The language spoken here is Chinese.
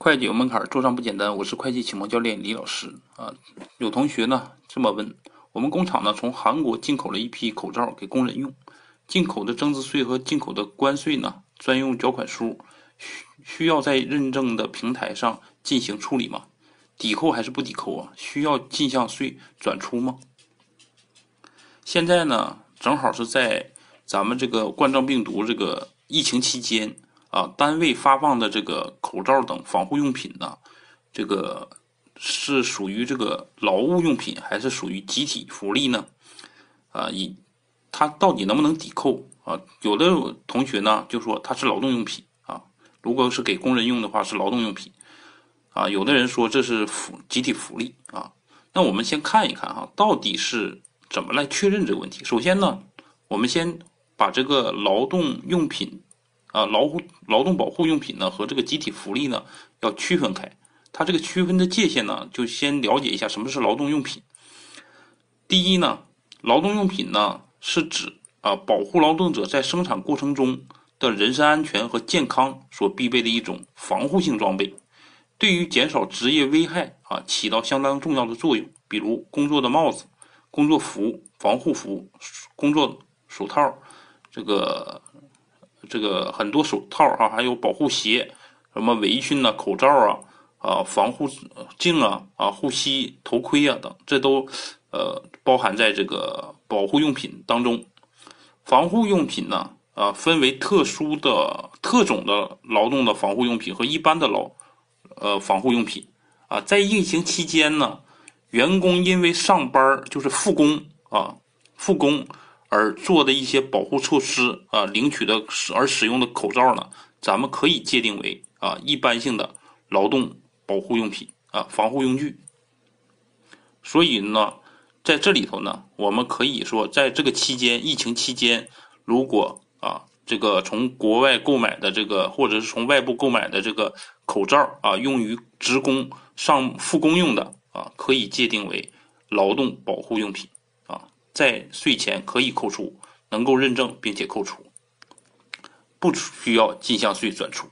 会计有门槛，做账不简单。我是会计启蒙教练李老师啊。有同学呢这么问：我们工厂呢从韩国进口了一批口罩给工人用，进口的增值税和进口的关税呢专用缴款书需需要在认证的平台上进行处理吗？抵扣还是不抵扣啊？需要进项税转出吗？现在呢正好是在咱们这个冠状病毒这个疫情期间。啊，单位发放的这个口罩等防护用品呢，这个是属于这个劳务用品还是属于集体福利呢？啊，以它到底能不能抵扣啊？有的同学呢就说它是劳动用品啊，如果是给工人用的话是劳动用品啊。有的人说这是福集体福利啊。那我们先看一看哈，到底是怎么来确认这个问题？首先呢，我们先把这个劳动用品。啊，劳劳动保护用品呢和这个集体福利呢要区分开。它这个区分的界限呢，就先了解一下什么是劳动用品。第一呢，劳动用品呢是指啊保护劳动者在生产过程中的人身安全和健康所必备的一种防护性装备，对于减少职业危害啊起到相当重要的作用。比如工作的帽子、工作服、防护服、工作手套，这个。这个很多手套哈，还有保护鞋，什么围裙呐、口罩啊、啊防护镜啊、啊护膝、头盔啊等，这都呃包含在这个保护用品当中。防护用品呢，啊分为特殊的、特种的劳动的防护用品和一般的劳呃防护用品啊。在疫情期间呢，员工因为上班就是复工啊，复工。而做的一些保护措施啊，领取的使而使用的口罩呢，咱们可以界定为啊一般性的劳动保护用品啊防护用具。所以呢，在这里头呢，我们可以说，在这个期间，疫情期间，如果啊这个从国外购买的这个，或者是从外部购买的这个口罩啊，用于职工上复工用的啊，可以界定为劳动保护用品。在税前可以扣除，能够认证并且扣除，不需要进项税转出。